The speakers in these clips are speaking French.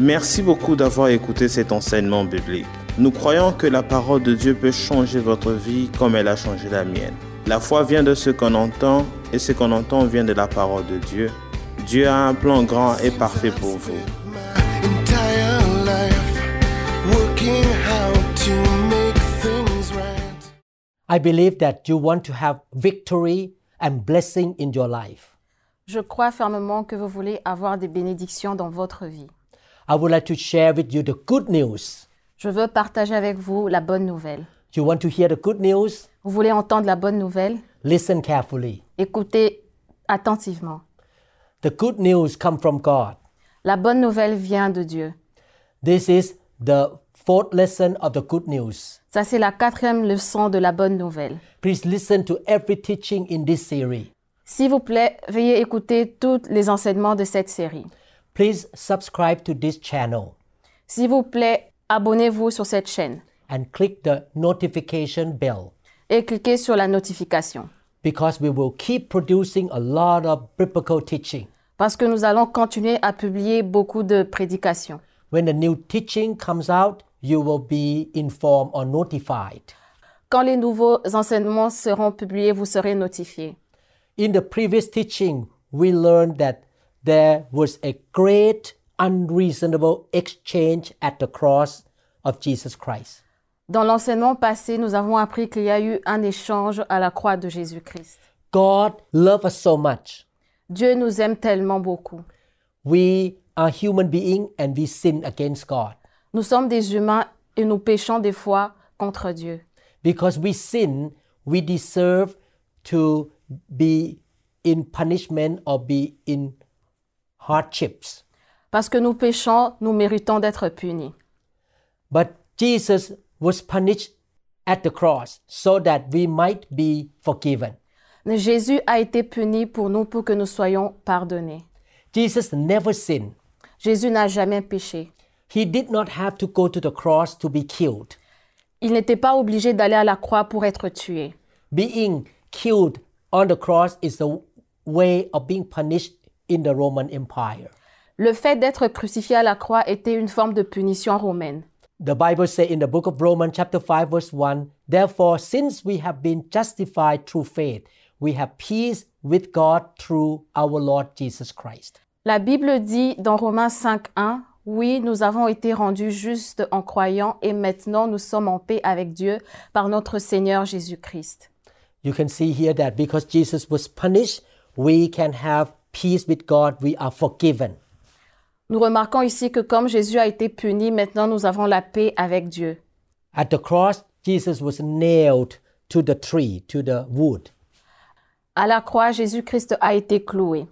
Merci beaucoup d'avoir écouté cet enseignement biblique. Nous croyons que la parole de Dieu peut changer votre vie comme elle a changé la mienne. La foi vient de ce qu'on entend et ce qu'on entend vient de la parole de Dieu. Dieu a un plan grand et parfait pour vous. entire life working how to make things right. I believe that you want to have victory and blessing in your life. Je crois fermement que vous voulez avoir des bénédictions dans votre vie. I would like to share with you the good news. Je veux partager avec vous la bonne nouvelle. You want to hear the good news? Vous voulez entendre la bonne nouvelle? Listen carefully. Écoutez attentivement. The good news come from God. La bonne nouvelle vient de Dieu. This is the fourth lesson of the good news. Ça, c'est la quatrième leçon de la bonne nouvelle. Please listen to every teaching in this series. S'il vous plaît, veuillez écouter tous les enseignements de cette série. Please subscribe to this channel S'il vous plaît, abonnez-vous sur cette chaîne and click the notification bell et cliquez sur la notification because we will keep producing a lot of biblical teaching. parce que nous allons continuer à publier beaucoup de prédications. When the new teaching comes out, you will be informed or notified. Quand les nouveaux enseignements seront publiés, vous serez notifiés. In the previous teaching, we learned that there was a great unreasonable exchange at the cross of Jesus Christ. Dans l'enseignement passé, nous avons appris qu'il y a eu un échange à la croix de Jésus-Christ. God loved us so much. Dieu nous aime tellement beaucoup. We are human beings and we sin against God. Nous sommes des humains et nous péchons des fois contre Dieu. Because we sin, we deserve to be in punishment or be in hardships. Parce que nous péchons, nous méritons d'être punis. But Jesus was punished at the cross so that we might be forgiven. Mais Jésus a été puni pour nous pour que nous soyons pardonnés. Jesus never sinned. Jésus n'a jamais péché. He did not have to go to the cross to be killed. Il n'était pas obligé d'aller à la croix pour être tué. Being killed on the cross is a way of being punished in the Roman Empire. Le fait d'être crucifié à la croix était une forme de punition romaine. The Bible says in the book of Romans, chapter 5, verse 1 Therefore, since we have been justified through faith, we have peace with God through our Lord Jesus Christ. La Bible dit dans Romains 5.1, Oui, nous avons été rendus justes en croyant et maintenant nous sommes en paix avec Dieu par notre Seigneur Jésus-Christ. You can see here that because Jesus was punished, we can have peace with God, we are forgiven. Nous remarquons ici que comme Jésus a été puni, maintenant nous avons la paix avec Dieu. At the cross, Jesus was nailed to the tree, to the wood. À la croix, Jésus-Christ a été cloué.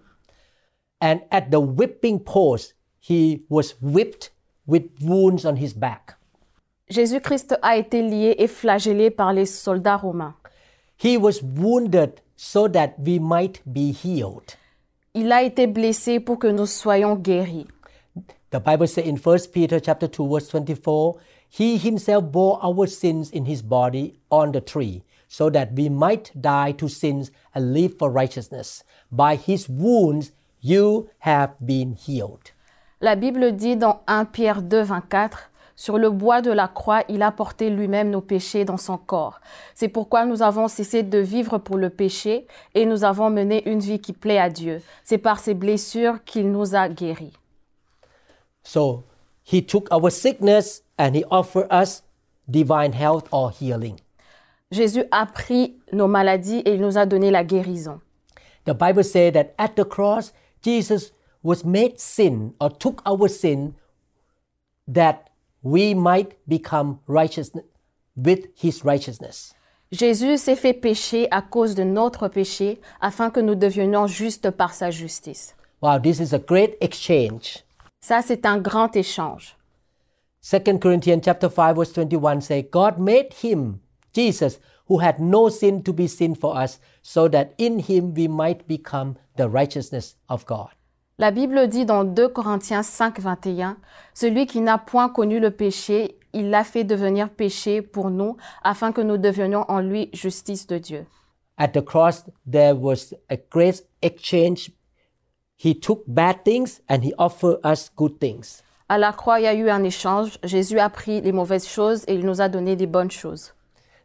And at the whipping post, he was whipped with wounds on his back. Jésus-Christ a été lié et flagellé par les soldats romains. He was wounded so that we might be healed. Il a été blessé pour que nous soyons guéris. The Bible says in 1 Peter chapter 2 verse 24, he himself bore our sins in his body on the tree, so that we might die to sins and live for righteousness. By his wounds you have been healed. La Bible dit dans 1 Pierre 2, 24, Sur le bois de la croix, il a porté lui-même nos péchés dans son corps. C'est pourquoi nous avons cessé de vivre pour le péché et nous avons mené une vie qui plaît à Dieu. C'est par ses blessures qu'il nous a guéris. So he took our sickness and he offered us divine health or healing. Jésus a pris nos maladies et il nous a donné la guérison. The Bible says that at the cross, Jesus was made sin or took our sin that we might become righteous with his righteousness. Jésus s'est fait pécher à cause de notre péché afin que nous devenions justes par sa justice. Wow, this is a great exchange. Ça, c'est un grand échange. 2 Corinthians chapter 5 verse 21 say God made him Jesus who had no sin to be sin for us so that in him we might become the righteousness of God. La Bible dit dans 2 Corinthiens 5, 21, Celui qui n'a point connu le péché, il l'a fait devenir péché pour nous, afin que nous devenions en lui justice de Dieu. At the cross there was a great exchange. He took bad things and he offered us good things. À la croix, il y a eu un échange. Jésus a pris les mauvaises choses et il nous a donné des bonnes choses.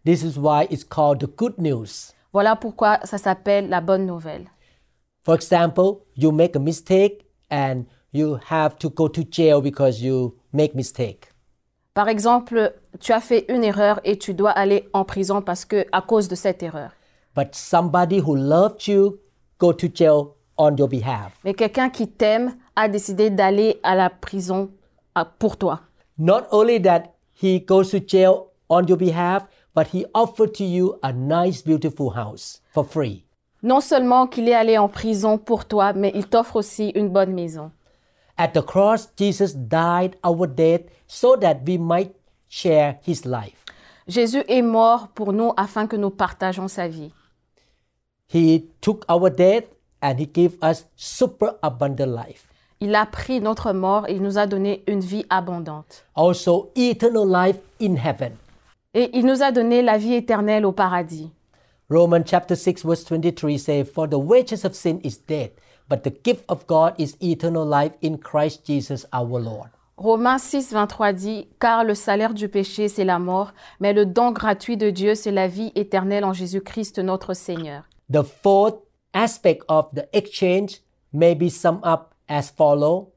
This is why it's called the good news. Voilà pourquoi ça s'appelle la bonne nouvelle. For example, you make a mistake and you have to go to jail because you make mistake. Par exemple, tu as fait une erreur et tu dois aller en prison parce que à cause de cette erreur. But somebody who loved you go to jail on your behalf. Mais quelqu'un qui t'aime a décidé d'aller à la prison pour toi. Not only that he goes to jail on your behalf, but he offered to you a nice, beautiful house for free. Non seulement qu'il est allé en prison pour toi, mais il t'offre aussi une bonne maison. At the cross, Jesus died our death so that we might share his life. Jésus est mort pour nous afin que nous partageons sa vie. He took our death and he gave us super abundant life. Il a pris notre mort et il nous a donné une vie abondante. Also, eternal life in heaven. Et il nous a donné la vie éternelle au paradis. Romans chapter 6 verse 23 says, For the wages of sin is death, but the gift of God is eternal life in Christ Jesus our Lord. Romains 6, 23 dit Car le salaire du péché, c'est la mort, mais le don gratuit de Dieu, c'est la vie éternelle en Jésus-Christ notre Seigneur. The fourth aspect of the exchange may be summed up as follow.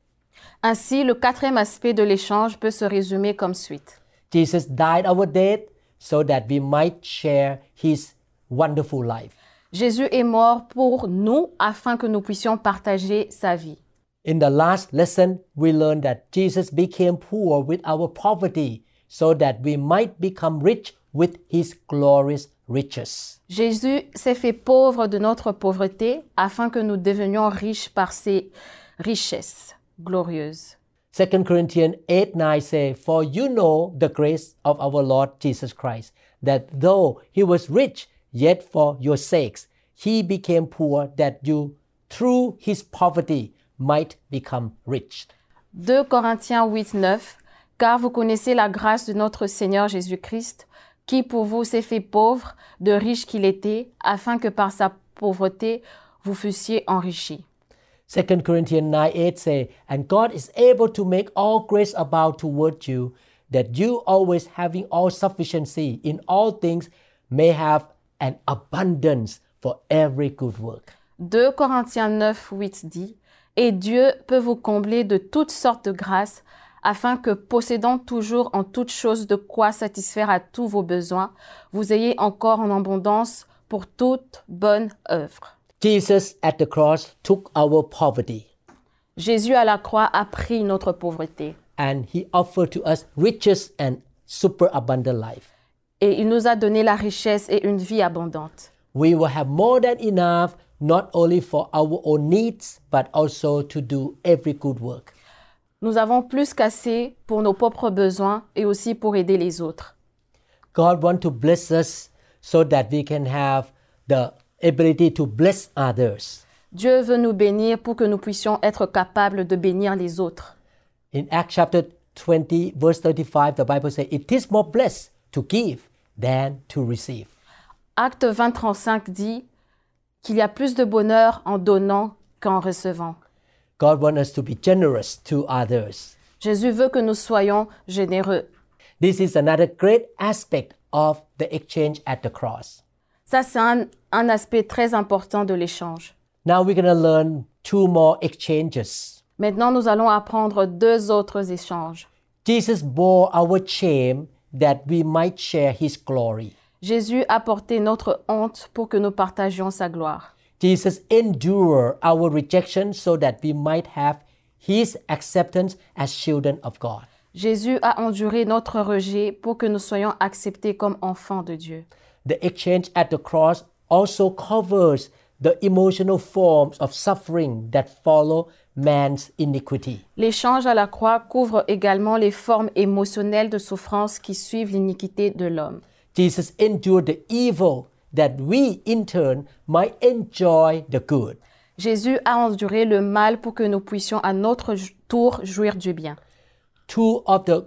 Ainsi, le quatrième aspect de l'échange peut se résumer comme suite. Jesus died our death so that we might share his wonderful life. Jésus est mort pour nous afin que nous puissions partager sa vie. In the last lesson, we learned that Jesus became poor with our poverty so that we might become rich with his glorious riches. Jésus s'est fait pauvre de notre pauvreté afin que nous devenions riches par ses richesses glorieuses. 2 Corinthians 8 9 say, For you know the grace of our Lord Jesus Christ, that though he was rich, yet for your sakes he became poor, that you through his poverty might become rich. 2 Corinthiens 8, 9. Car vous connaissez la grâce de notre Seigneur Jésus-Christ, qui pour vous s'est fait pauvre, de riche qu'il était, afin que par sa pauvreté vous fussiez enrichis. 2 Corinthians 9 8 say, And God is able to make all grace abound toward you, that you always having all sufficiency in all things may have an abundance for every good work. 2 Corinthiens 9, 8 dit Et Dieu peut vous combler de toutes sortes de grâces, afin que, possédant toujours en toutes choses de quoi satisfaire à tous vos besoins, vous ayez encore en abondance pour toute bonne œuvre. Jesus at the cross took our poverty Jésus à la croix a pris notre pauvreté and he offered to us riches and superabundant life. Et il nous a donné la richesse et une vie abondante. We will have more than enough not only for our own needs but also to do every good work. Nous avons plus qu'assez pour nos propres besoins et aussi pour aider les autres. God wants to bless us so that we can have the ability to bless others. Dieu veut nous bénir pour que nous puissions être capables de bénir les autres. In Acts chapter 20, verse 35, the Bible says, It is more blessed to give than to receive. Acte 20, 35 dit qu'il y a plus de bonheur en donnant qu'en recevant. God wants us to be generous to others. Jésus veut que nous soyons généreux. This is another great aspect of the exchange at the cross. Ça, c'est un, un aspect très important de l'échange. Now we're going to learn two more exchanges. Maintenant, nous allons apprendre deux autres échanges. Jesus bore our shame that we might share his glory. Jésus a porté notre honte pour que nous partagions sa gloire. Jesus endured our rejection so that we might have his acceptance as children of God. Jésus a enduré notre rejet pour que nous soyons acceptés comme enfants de Dieu. The exchange at the cross also covers the emotional forms of suffering that follow man's iniquity. L'échange à la croix couvre également les formes émotionnelles de souffrance qui suivent l'iniquité de l'homme. Jesus endured the evil that we in turn might enjoy the good. Jésus a enduré le mal pour que nous puissions à notre tour jouir du bien. Two of the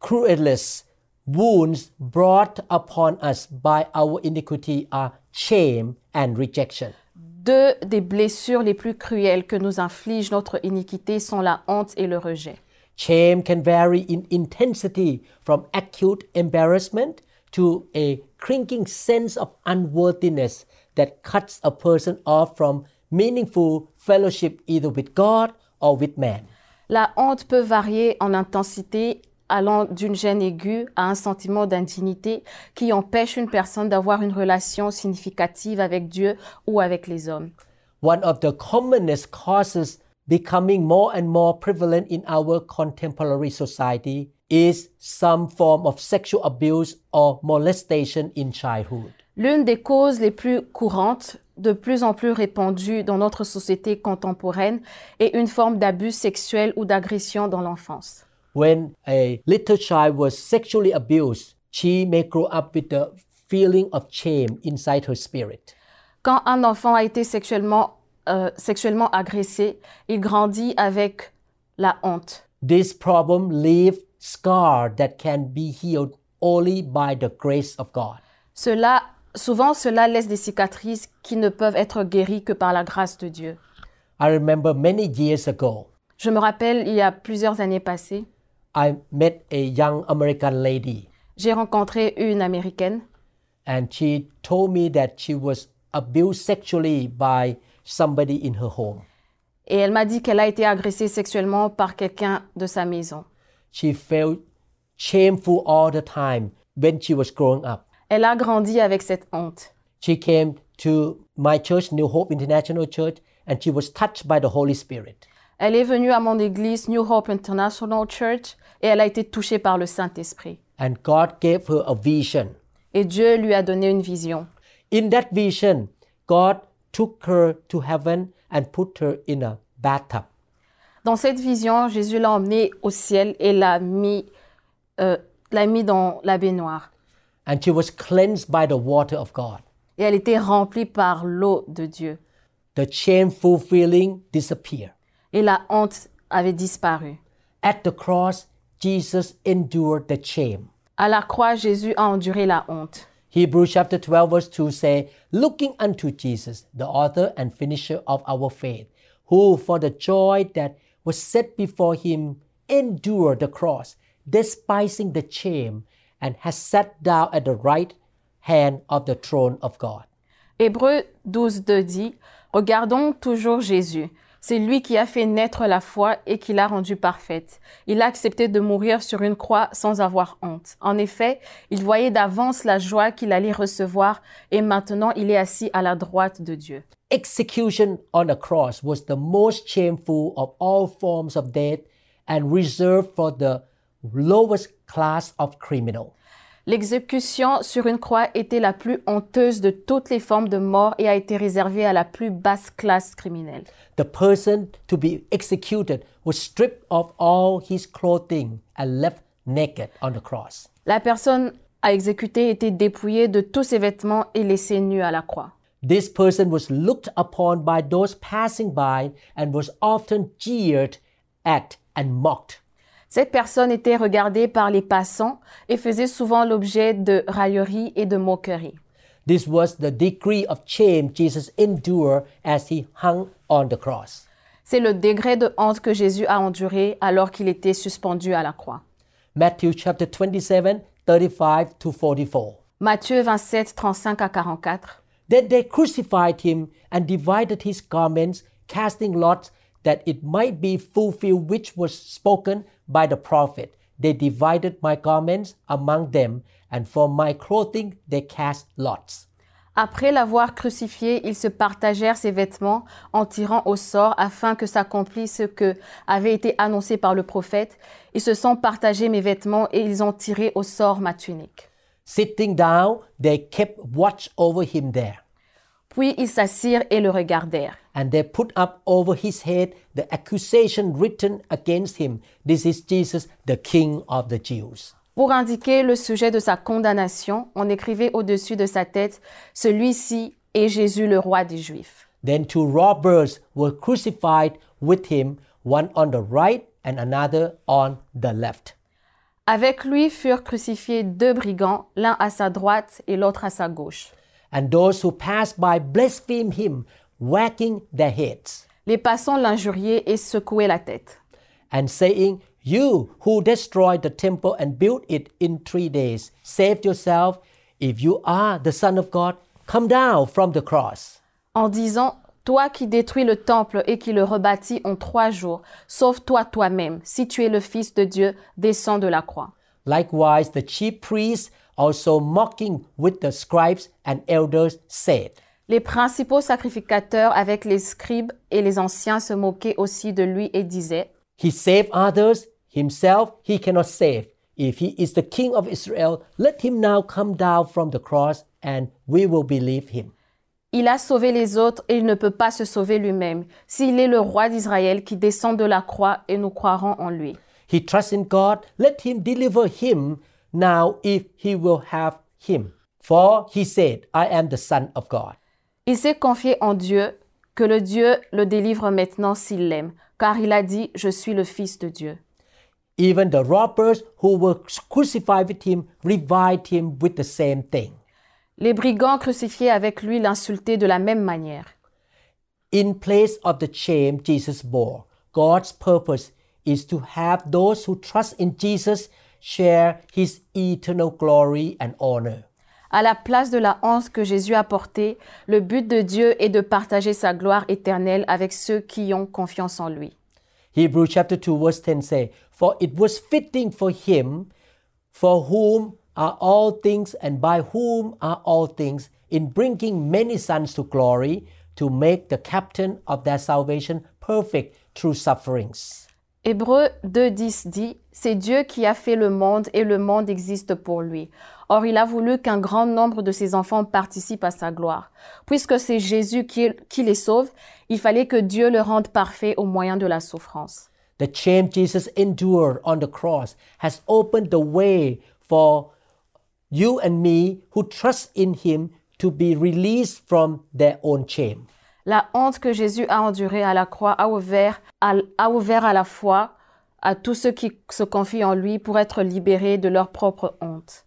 cruelest wounds brought upon us by our iniquity are shame and rejection. Deux des blessures les plus cruelles que nous inflige notre iniquité sont la honte et le rejet. Shame can vary in intensity from acute embarrassment to a cringing sense of unworthiness that cuts a person off from meaningful fellowship either with God or with man. La honte peut varier en intensité allant d'une gêne aiguë à un sentiment d'indignité qui empêche une personne d'avoir une relation significative avec Dieu ou avec les hommes. One of the commonest causes becoming more and more prevalent in our contemporary society is some form of sexual abuse or molestation in childhood. L'une des causes les plus courantes, de plus en plus répandues dans notre société contemporaine, est une forme d'abus sexuel ou d'agression dans l'enfance. When a little child was sexually abused, she may grow up with a feeling of shame inside her spirit. Quand un enfant a été sexuellement, euh, sexuellement agressé, il grandit avec la honte. This problem leaves scar that can be healed only by the grace of God. Cela, souvent, cela laisse des cicatrices qui ne peuvent être guéries que par la grâce de Dieu. I remember many years ago, Je me rappelle, il y a plusieurs années passées, I met a young American lady j'ai rencontré une Américaine and she told me that she was abused sexually by somebody in her home. et elle m'a dit qu'elle a été agressée sexuellement par quelqu'un de sa maison. She felt shameful all the time when she was growing up. Elle a grandi avec cette honte. She came to my church, New Hope International Church, and she was touched by the Holy Spirit. Elle est venue à mon église New Hope International Church et elle a été touchée par le Saint-Esprit. And God gave her a vision. Et Dieu lui a donné une vision. In that vision, God took her to heaven and put her in a bathtub. Dans cette vision, Jésus l'a emmenée au ciel et l'a mis, euh, l'a mis dans la baignoire. And she was cleansed by the water of God. Et elle était remplie par l'eau de Dieu. The shameful feeling disappeared. Et la honte avait disparu. At the cross, Jesus endured the shame. À la croix, Jésus a enduré la honte. Hebrews chapter 12 verse 2 say, Looking unto Jesus, the author and finisher of our faith, who for the joy that was set before him endured the cross, despising the shame, and has sat down at the right hand of the throne of God. Hébreux 12, 2 dit Regardons toujours Jésus. C'est lui qui a fait naître la foi et qui l'a rendue parfaite. Il a accepté de mourir sur une croix sans avoir honte. En effet, il voyait d'avance la joie qu'il allait recevoir et maintenant il est assis à la droite de Dieu. Execution on a cross was the most shameful of all forms of death and reserved for the lowest class of criminal. L'exécution sur une croix était la plus honteuse de toutes les formes de mort et a été réservée à la plus basse classe criminelle. The person to be executed was stripped of all his clothing and left naked on the cross. La personne à exécuter était dépouillée de tous ses vêtements et laissée nue à la croix. This person was looked upon by those passing by and was often jeered at and mocked. Cette personne était regardée par les passants et faisait souvent l'objet de railleries et de moqueries. This was the degree of shame Jesus endured as he hung on the cross. C'est le degré de honte que Jésus a enduré alors qu'il était suspendu à la croix. Matthew chapter 27, 35 to 44. Matthieu 27, 35 à 44. Then they crucified him and divided his garments, casting lots that it might be fulfilled which was spoken by the prophet. They divided my garments among them, and for my clothing they cast lots. Après l'avoir crucifié, ils se partagèrent ses vêtements en tirant au sort afin que s'accomplisse ce que avait été annoncé par le prophète. Ils se sont partagés mes vêtements et ils ont tiré au sort ma tunique. Sitting down, they kept watch over him there. Puis ils s'assirent et le regardèrent. And they put up over his head the accusation written against him This is Jesus, the King of the Jews. Pour indiquer le sujet de sa condamnation, on écrivait au-dessus de sa tête Celui-ci est Jésus le roi des Juifs. Then two robbers were crucified with him, one on the right and another on the left. Avec lui furent crucifiés deux brigands, l'un à sa droite et l'autre à sa gauche. And those who passed by blasphemed him, wagging their heads Les passants l'injuriaient et secouaient la tête. and saying, You who destroyed the temple and built it in three days, save yourself. If you are the Son of God, come down from the cross. en disant Toi qui détruis le temple et qui le rebâtis en trois jours, sauve-toi toi-même. Si tu es le Fils de Dieu, descends de la croix. Likewise, the chief priests, also mocking with the scribes and elders, said, Les principaux sacrificateurs avec les scribes et les anciens se moquaient aussi de lui et disaient He saved others, himself he cannot save. If he is the king of Israel, let him now come down from the cross, and we will believe him. Il a sauvé les autres et il ne peut pas se sauver lui-même. S'il est le roi d'Israël qui descend de la croix et nous croirons en lui. He trusts in God, let him deliver him now if he will have him. For he said, I am the Son of God. Il s'est confié en Dieu, que le Dieu le délivre maintenant s'il l'aime, car il a dit, je suis le Fils de Dieu. Even the robbers who were crucified with him reviled him with the same thing. Les brigands crucifiés avec lui l'insultaient de la même manière. In place of the shame Jesus bore, God's purpose is to have those who trust in Jesus share his eternal glory and honor. À la place de la honte que Jésus a portée, le but de Dieu est de partager sa gloire éternelle avec ceux qui ont confiance en lui. Hebrews chapter 2 verse 10 say, For it was fitting for him, for whom are all things and by whom are all things, in bringing many sons to glory, to make the captain of their salvation perfect through sufferings. Hébreux 2.10 dit, C'est Dieu qui a fait le monde et le monde existe pour lui. Or il a voulu qu'un grand nombre de ses enfants participent à sa gloire. Puisque c'est Jésus qui, qui les sauve, il fallait que Dieu le rende parfait au moyen de la souffrance. The shame Jesus endured on the cross has opened the way for you and me who trust in him to be released from their own shame. La honte que Jésus a endurée à la croix a ouvert à, a ouvert à la fois à tous ceux qui se confient en lui pour être libérés de leur propre honte.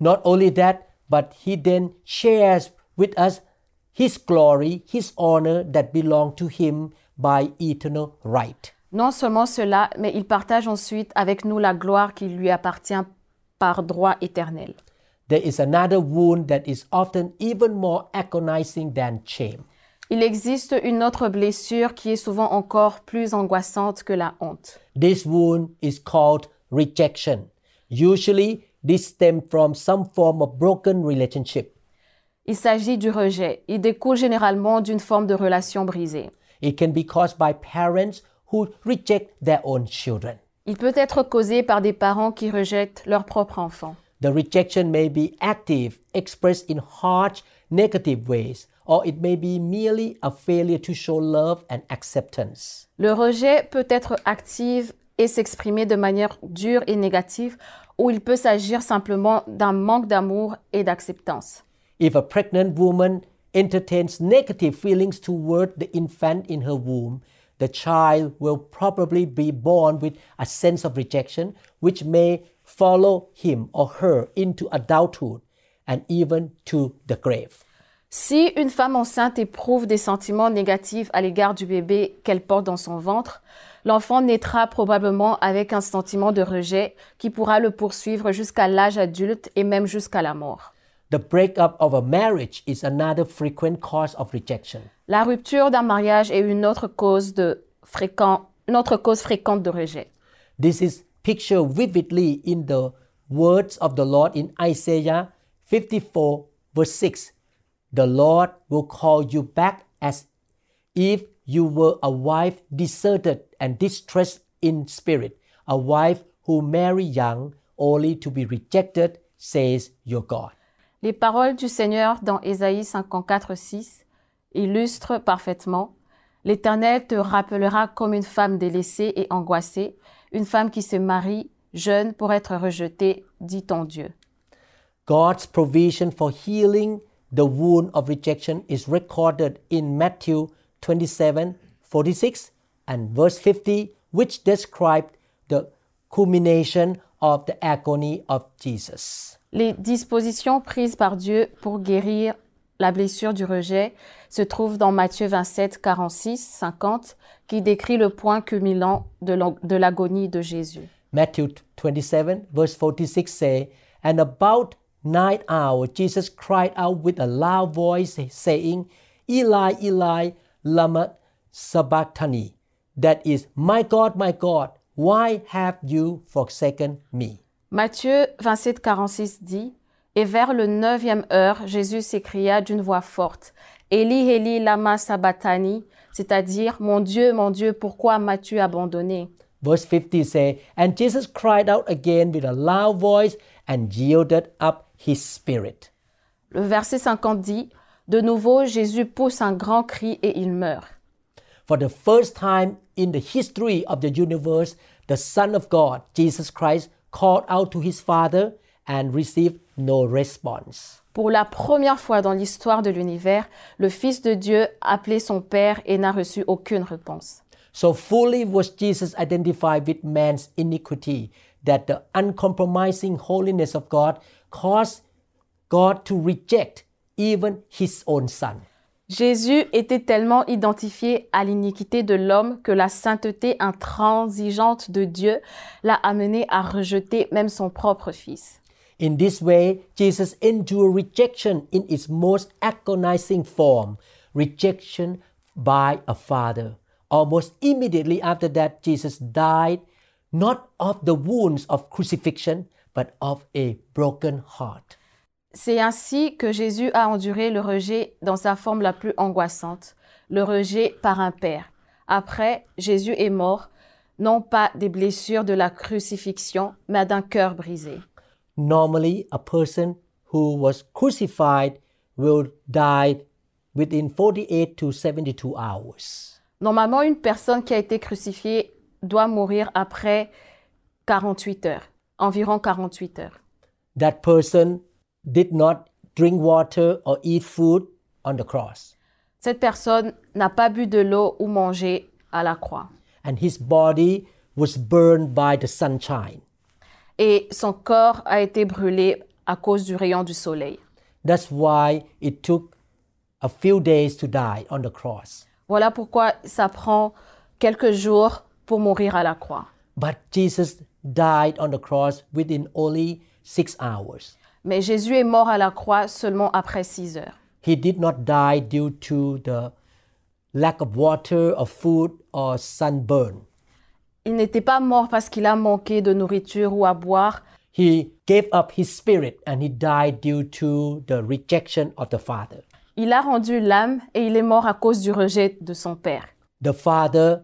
Not only that, but he then shares with us his glory, his honor that belong to him by eternal right. Non seulement cela, mais il partage ensuite avec nous la gloire qui lui appartient par droit éternel. There is another wound that is often even more agonizing than shame. Il existe une autre blessure qui est souvent encore plus angoissante que la honte. This wound is called rejection. Usually, this stems from some form of broken relationship. Il s'agit du rejet. Il découle généralement d'une forme de relation brisée. It can be caused by parents who reject their own children. Il peut être causé par des parents qui rejettent leur propre enfant. The rejection may be active, expressed in harsh, negative ways, or it may be merely a failure to show love and acceptance. Le rejet peut être actif et s'exprimer de manière dure et négative, ou il peut s'agir simplement d'un manque d'amour et d'acceptance. If a pregnant woman entertains negative feelings toward the infant in her womb, the child will probably be born with a sense of rejection, which may follow him or her into adulthood and even to the grave. Si une femme enceinte éprouve des sentiments négatifs à l'égard du bébé qu'elle porte dans son ventre, l'enfant naîtra probablement avec un sentiment de rejet qui pourra le poursuivre jusqu'à l'âge adulte et même jusqu'à la mort. The breakup of a marriage is another frequent cause of rejection. La rupture d'un mariage est une autre cause, de fréquent, une autre cause fréquente de rejet. This is pictured vividly in the words of the Lord in Isaiah 54, verse 6. The Lord will call you back as if you were a wife deserted and distressed in spirit, a wife who married young only to be rejected, says your God. Les paroles du Seigneur dans Ésaïe 54, 6 illustrent parfaitement L'Éternel te rappellera comme une femme délaissée et angoissée, une femme qui se marie jeune pour être rejetée, dit ton Dieu. God's provision for healing the wound of rejection is recorded in Matthew 27 46 and verse 50, which described the culmination of the agony of Jesus. Les dispositions prises par Dieu pour guérir la blessure du rejet se trouve dans Matthieu 27, 46, 50, qui décrit le point culminant de l'agonie de Jésus. Matthew 27, verse 46 say, And about night hour, Jesus cried out with a loud voice, saying, Eli, Eli, lama sabachthani. That is, My God, my God, why have you forsaken me? Matthieu 27, 46 dit Et vers le neuvième heure, Jésus s'écria d'une voix forte Eli, Eli, lama sabachthani, c'est-à-dire Mon Dieu, mon Dieu, pourquoi m'as-tu abandonné Verse 50 say, And Jesus cried out again with a loud voice and yielded up his spirit. Le verset 50 dit De nouveau, Jésus pousse un grand cri et il meurt. For the first time in the history of the universe, the Son of God, Jesus Christ, called out to his Father and received no response. Pour la première fois dans l'histoire de l'univers, le Fils de Dieu appelait son Père et n'a reçu aucune réponse. So fully was Jesus identified with man's iniquity that the uncompromising holiness of God caused God to reject even his own Son. Jésus était tellement identifié à l'iniquité de l'homme que la sainteté intransigeante de Dieu l'a amené à rejeter même son propre Fils. In this way, Jesus endured rejection in its most agonizing form rejection by a father. Almost immediately after that, Jesus died not of the wounds of crucifixion, but of a broken heart. C'est ainsi que Jésus a enduré le rejet dans sa forme la plus angoissante, le rejet par un Père. Après, Jésus est mort, non pas des blessures de la crucifixion, mais d'un cœur brisé. Normally, a person who was crucified will die within 48 to 72 hours. Normalement, une personne qui a été crucifiée doit mourir après 48 heures, environ 48 heures. That person did not drink water or eat food on the cross, Cette personne n'a pas bu de l'eau ou mangé à la croix. and his body was burned by the sunshine. Et son corps a été brûlé à cause du rayon du soleil. That's why it took a few days to die on the cross. Voilà pourquoi ça prend quelques jours pour mourir à la croix. But Jesus died on the cross within only six hours. Mais Jésus est mort à la croix seulement après six heures. He did not die due to the lack of water or food or sunburn. Il n'était pas mort parce qu'il a manqué de nourriture ou à boire. He gave up his spirit and he died due to the rejection of the Father. Il a rendu l'âme et il est mort à cause du rejet de son Père. The Father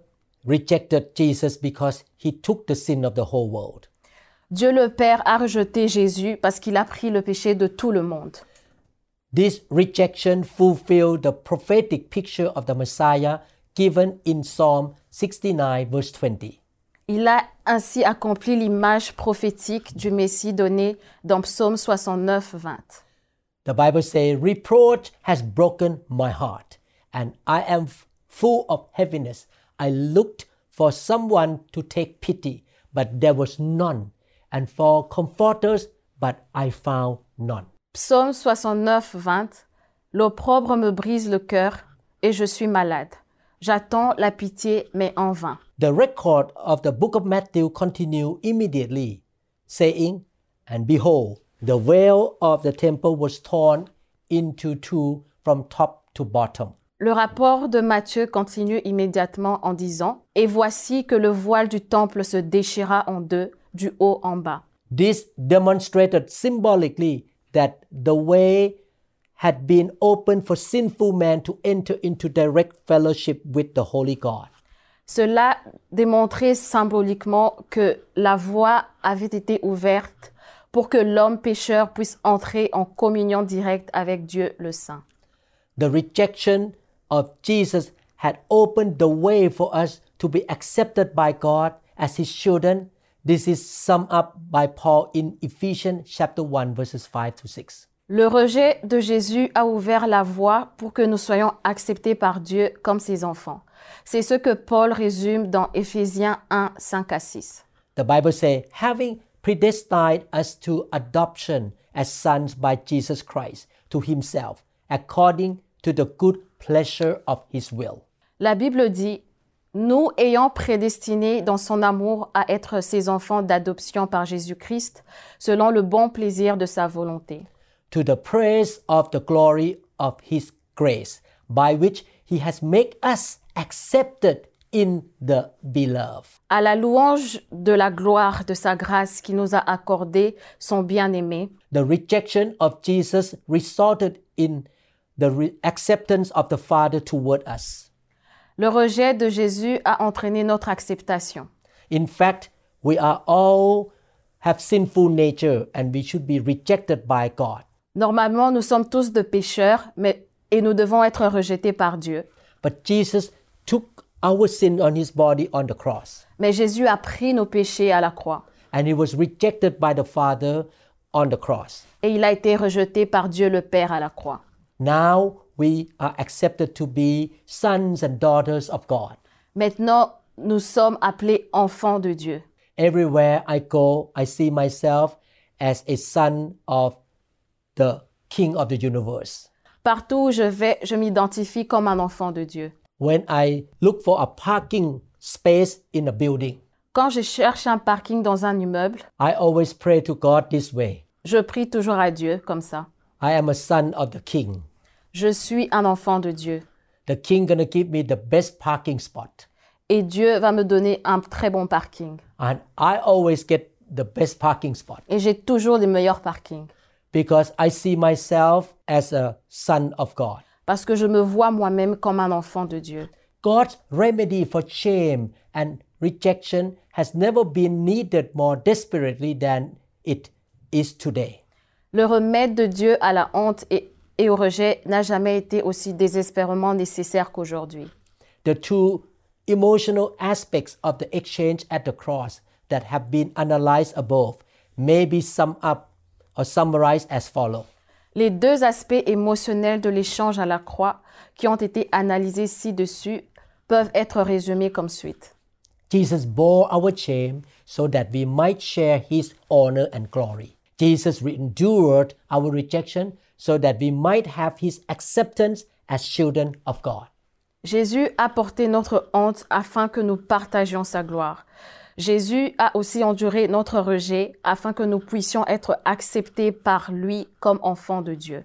rejected Jesus because he took the sin of the whole world. Dieu le Père a rejeté Jésus parce qu'il a pris le péché de tout le monde. This rejection fulfilled the prophetic picture of the Messiah given in Psalm 69, verse 20. Il a ainsi accompli l'image prophétique du Messie donnée dans Psaume 69, 20. The Bible says, Reproach has broken my heart, and I am full of heaviness. I looked for someone to take pity, but there was none, and for comforters, but I found none. Psaume 69, 20. L'opprobre me brise le cœur et je suis malade. J'attends la pitié, mais en vain. The record of the book of Matthew continued immediately, saying, And behold, the veil of the temple was torn into two from top to bottom. Le rapport de Matthieu continue immédiatement en disant Et voici que le voile du temple se déchira en deux, du haut en bas. This demonstrated symbolically that the way had been opened for sinful man to enter into direct fellowship with the Holy God. Cela démontrait symboliquement que la voie avait été ouverte pour que l'homme pécheur puisse entrer en communion directe avec Dieu le Saint. The rejection of Jesus had opened the way for us to be accepted by God as his children. This is summed up by Paul in Ephesians chapter 1 verses 5 to 6. Le rejet de Jésus a ouvert la voie pour que nous soyons acceptés par Dieu comme ses enfants. C'est ce que Paul résume dans Éphésiens 1, 5 à 6. The Bible says, having predestined us to adoption as sons by Jesus Christ to himself, according to the good pleasure of his will. La Bible dit, nous ayant prédestinés dans son amour à être ses enfants d'adoption par Jésus-Christ, selon le bon plaisir de sa volonté. to the praise of the glory of his grace, by which he has made us accepted in the beloved. À la louange de la gloire de sa grâce qui nous a accordé son bien-aimé, The rejection of Jesus resulted in the acceptance of the Father toward us. le rejet de Jésus a entraîné notre acceptation. In fact, we are all have sinful nature and we should be rejected by God. Normalement, nous sommes tous de pécheurs, mais et nous devons être rejetés par Dieu. But Jesus took our sin on his body on the cross Mais Jésus a pris nos péchés à la croix and he was rejected by the Father on the cross. et il a été rejeté par Dieu le Père à la croix. Now we are accepted to be sons and daughters of God. Maintenant, nous sommes appelés enfants de Dieu. Everywhere I go, I see myself as a son of the King of the universe. Partout où je vais, je m'identifie comme un enfant de Dieu. When I look for a parking space in a building, Quand je cherche un parking dans un immeuble, I always pray to God this way je prie toujours à Dieu comme ça. I am a son of the King. Je suis un enfant de Dieu. The King gonna give me the best parking spot. Et Dieu va me donner un très bon parking. And I always get the best parking spot Et j'ai toujours les meilleurs parkings. because I see myself as a son of God. Parce que je me vois moi-même comme un enfant de Dieu. God's remedy for shame and rejection has never been needed more desperately than it is today. Le remède de Dieu à la honte et, et au rejet n'a jamais été aussi désespérément nécessaire qu'aujourd'hui. The two emotional aspects of the exchange at the cross that have been analyzed above may be summed up or summarized as follows. Les deux aspects émotionnels de l'échange à la croix qui ont été analysés ci-dessus peuvent être résumés comme suite. Jesus bore our shame so that we might share his honor and glory. Jesus endured our rejection so that we might have his acceptance as children of God. Jésus a porté notre honte afin que nous partagions sa gloire. Jésus a aussi enduré notre rejet afin que nous puissions être acceptés par lui comme enfants de Dieu.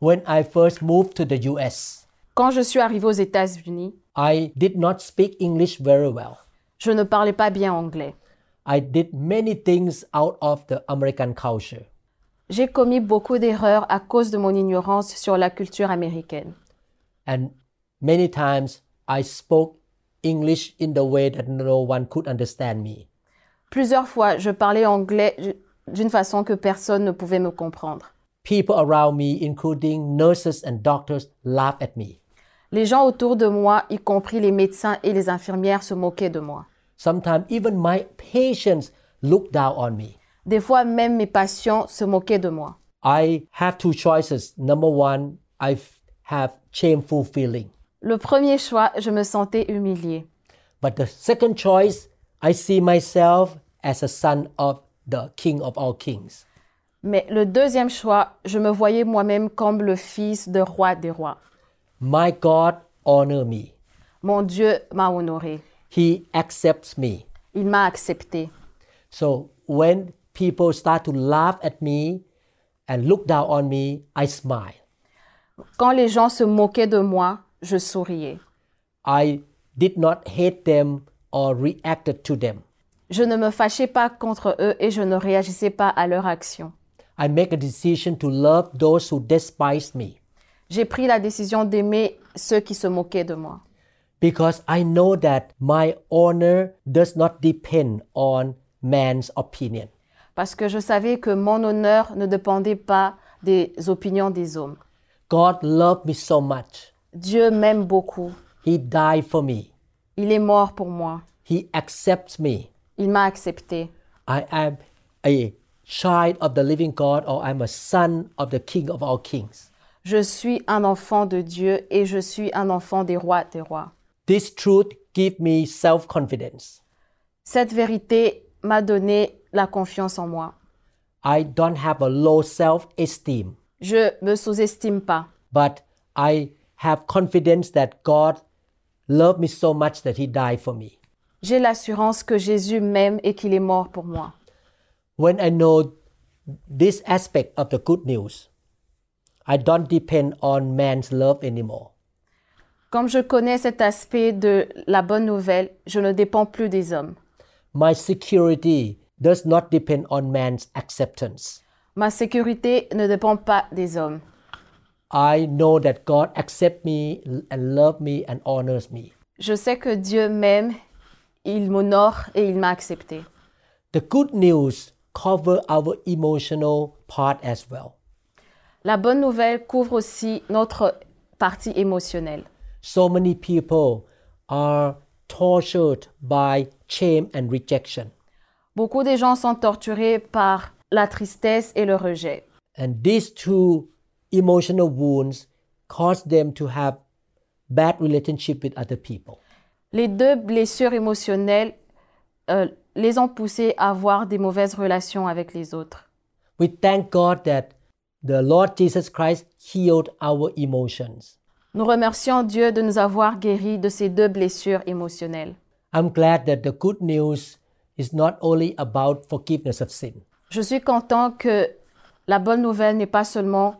When I first moved to the US, Quand je suis arrivé aux États-Unis, I did not speak English very well. je ne parlais pas bien anglais. I did many things out of the American culture. J'ai commis beaucoup d'erreurs à cause de mon ignorance sur la culture américaine. And many times I spoke English in the way that no one could understand me. Plusieurs fois, je parlais anglais d'une façon que personne ne pouvait me comprendre. People around me, including nurses and doctors, laughed at me. Les gens autour de moi, y compris les médecins et les infirmières, se moquaient de moi. Sometimes even my patients look down on me. Des fois, même mes patients se moquaient de moi. I have two choices. Number one, I f- have shameful feeling. Le premier choix, je me sentais humiliée. But the second choice, I see myself as a son of the King of all kings. Mais le deuxième choix, je me voyais moi-même comme le fils de roi des rois. My God honor me. Mon Dieu m'a honoré. He accepts me. Il m'a accepté. So when people start to laugh at me and look down on me, I smile. Quand les gens se moquaient de moi, je souriais. I did not hate them or reacted to them. Je ne me fâchais pas contre eux et je ne réagissais pas à leur action. I make a decision to love those who despise me J'ai pris la décision d'aimer ceux qui se moquaient de moi. because I know that my honor does not depend on man's opinion. Parce que je savais que mon honneur ne dépendait pas des opinions des hommes. God loved me so much. Dieu m'aime beaucoup. He died for me. Il est mort pour moi. He accepts me. Il m'a accepté. I am a child of the living God or I'm a son of the King of all kings. Je suis un enfant de Dieu et je suis un enfant des rois des rois. This truth gives me self-confidence. Cette vérité m'a donné la confiance en moi. I don't have a low self-esteem, Je me sous-estime pas, but I have confidence that God loved me so much that he died for me. J'ai l'assurance que Jésus m'aime et qu'il est mort pour moi. When I know this aspect of the good news, I don't depend on man's love anymore. Comme je connais cet aspect de la bonne nouvelle, je ne dépends plus des hommes. My security does not depend on man's acceptance. Ma sécurité ne dépend pas des hommes. I know that God accepts me and loves me and honors me. Je sais que Dieu m'aime, il m'honore et il m'a accepté. The good news cover our emotional part as well. La bonne nouvelle couvre aussi notre partie émotionnelle. So many people are tortured by shame and rejection. Beaucoup de gens sont torturés par la tristesse et le rejet. And these two emotional wounds cause them to have bad relationship with other people. Les deux blessures émotionnelles euh, les ont poussés à avoir des mauvaises relations avec les autres. We thank God that the Lord Jesus Christ healed our emotions. Nous remercions Dieu de nous avoir guéris de ces deux blessures émotionnelles. I'm glad that the good news is not only about forgiveness of sin, Je suis content que la bonne nouvelle n'est pas seulement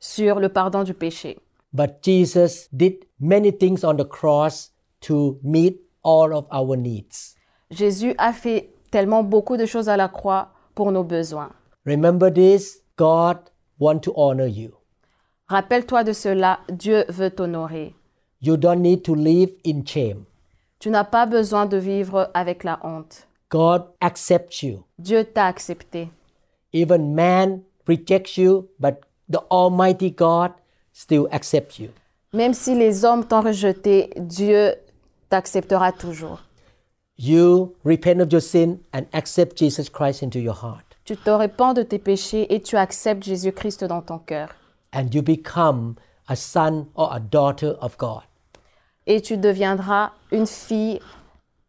sur le pardon du péché, but Jesus did many things on the cross to meet all of our needs. Jésus a fait tellement beaucoup de choses à la croix pour nos besoins. Remember this God want to honor you. Rappelle-toi de cela, Dieu veut t'honorer. You don't need to live in shame. Tu n'as pas besoin de vivre avec la honte. God accepts you. Dieu t'a accepté. Even man rejects you, but the Almighty God still accepts you. Même si les hommes t'ont rejeté, Dieu t'acceptera toujours. You repent of your sin and accept Jesus Christ into your heart. Tu te répands de tes péchés et tu acceptes Jésus-Christ dans ton cœur. And you become a son or a daughter of God. Et tu deviendras une fille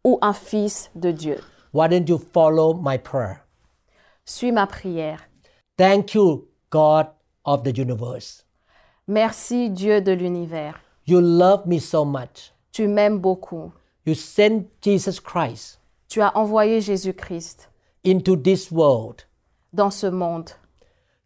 ou un fils de Dieu. Why don't you follow my prayer? Suis ma prière. Thank you, God of the universe. Merci Dieu de l'univers. You love me so much. Tu m'aimes beaucoup. You sent Jesus Christ Tu as envoyé Jésus-Christ into this world dans ce monde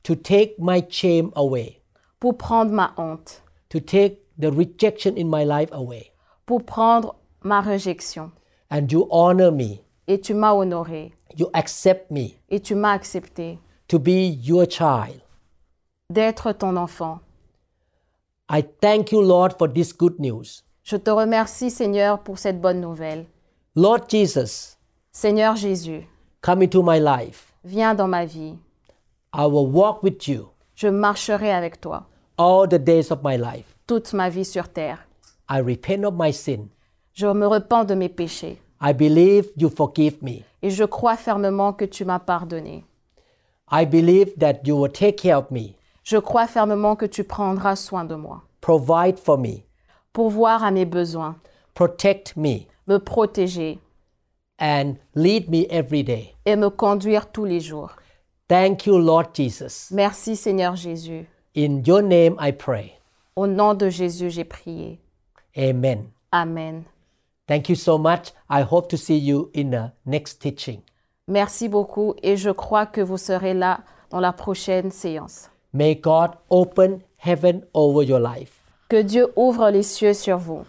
to take my shame away, pour prendre ma honte, to take the rejection in my life away. pour prendre ma réjection. And you honor me. Et tu m'as honoré. You accept me Et tu m'as accepté to be your child. d'être ton enfant. I thank you, Lord, for this good news. Je te remercie Seigneur pour cette bonne nouvelle. Lord Jesus, Seigneur Jésus, come into my life. viens dans ma vie. I will walk with you Je marcherai avec toi all the days of my life. toute ma vie sur terre. I repent of my sin. Je me repens de mes péchés I believe you forgive me. et je crois fermement que tu m'as pardonné. I believe that you will take care of me, Je crois fermement que tu prendras soin de moi, provide for me, pourvoir à mes besoins, protect me, me protéger and lead me every day. et me conduire tous les jours. Thank you, Lord Jesus. Merci Seigneur Jésus. In your name I pray. Au nom de Jésus, j'ai prié. Amen. Amen. Thank you so much. I hope to see you in the next teaching. Merci beaucoup et je crois que vous serez là dans la prochaine séance. May God open heaven over your life Que Dieu ouvre les cieux sur vous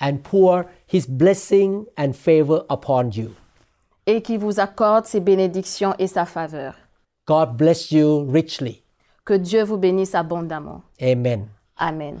and pour his blessing and favor upon you. et qu'il vous accorde ses bénédictions et sa faveur. God bless you richly. Que Dieu vous bénisse abondamment. Amen. Amen.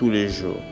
tous les jours.